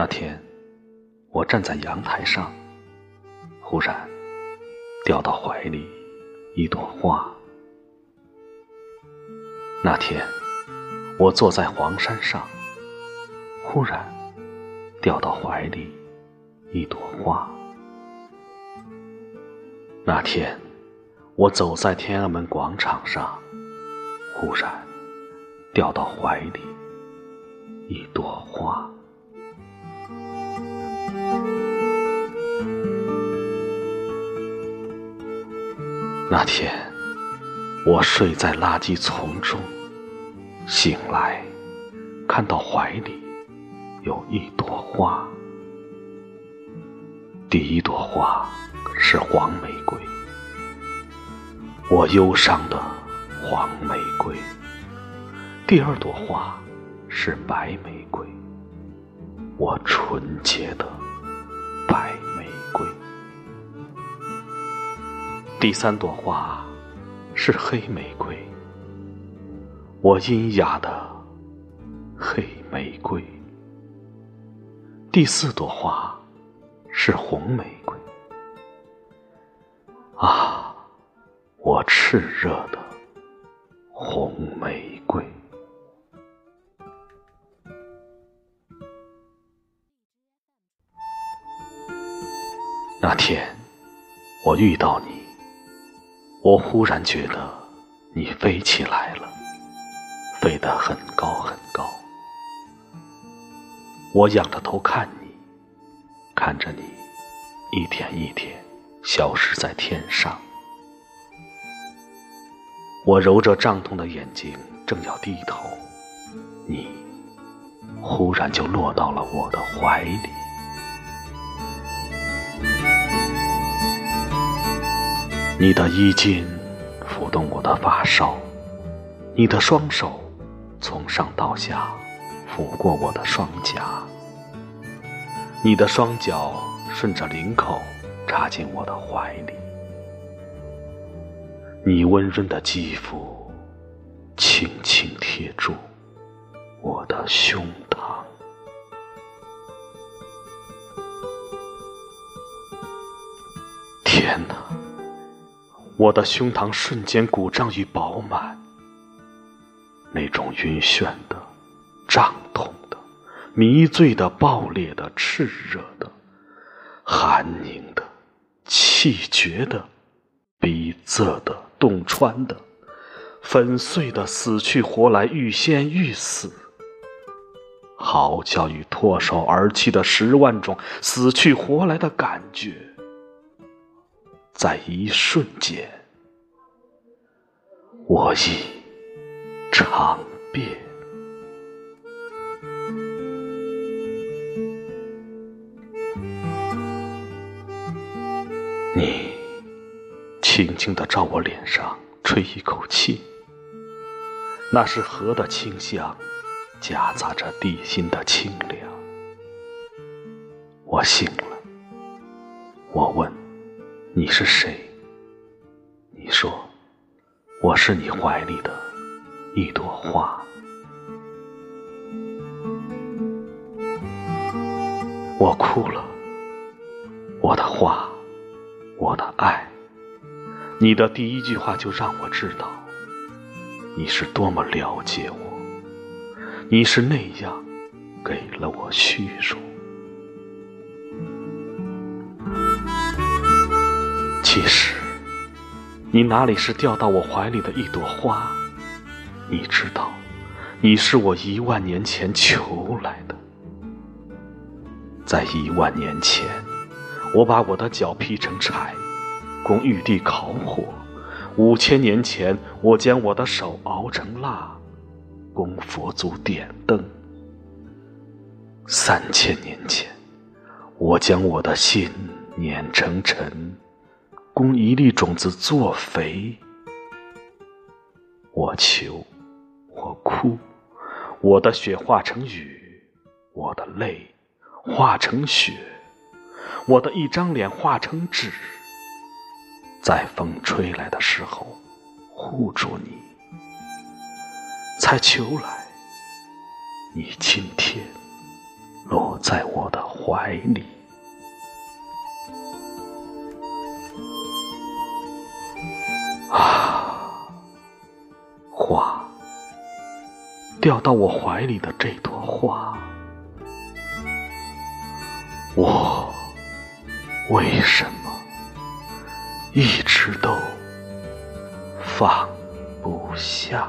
那天，我站在阳台上，忽然掉到怀里一朵花。那天，我坐在黄山上，忽然掉到怀里一朵花。那天，我走在天安门广场上，忽然掉到怀里一朵花。那天，我睡在垃圾丛中，醒来，看到怀里有一朵花。第一朵花是黄玫瑰，我忧伤的黄玫瑰；第二朵花是白玫瑰，我纯洁的第三朵花是黑玫瑰，我阴哑的黑玫瑰。第四朵花是红玫瑰，啊，我炽热的红玫瑰。那天我遇到你。我忽然觉得你飞起来了，飞得很高很高。我仰着头看你，看着你一天一天消失在天上。我揉着胀痛的眼睛，正要低头，你忽然就落到了我的怀里。你的衣襟抚动我的发梢，你的双手从上到下抚过我的双颊，你的双脚顺着领口插进我的怀里，你温润的肌肤轻轻贴住我的胸我的胸膛瞬间鼓胀与饱满，那种晕眩的、胀痛的、迷醉的、爆裂的、炽热的、寒凝的、气绝的、逼仄的、洞穿的、粉碎的、死去活来、欲仙欲死，嚎叫与脱手而泣的十万种死去活来的感觉。在一瞬间，我已尝遍。你轻轻地照我脸上吹一口气，那是河的清香，夹杂着地心的清凉。我醒了，我问。你是谁？你说我是你怀里的一朵花。我哭了，我的花，我的爱。你的第一句话就让我知道，你是多么了解我，你是那样给了我虚荣。其实，你哪里是掉到我怀里的一朵花？你知道，你是我一万年前求来的。在一万年前，我把我的脚劈成柴，供玉帝烤火；五千年前，我将我的手熬成蜡，供佛祖点灯；三千年前，我将我的心碾成尘。供一粒种子作肥，我求，我哭，我的血化成雨，我的泪化成雪，我的一张脸化成纸，在风吹来的时候护住你，才求来，你今天落。在我的怀里。掉到我怀里的这朵花，我为什么一直都放不下？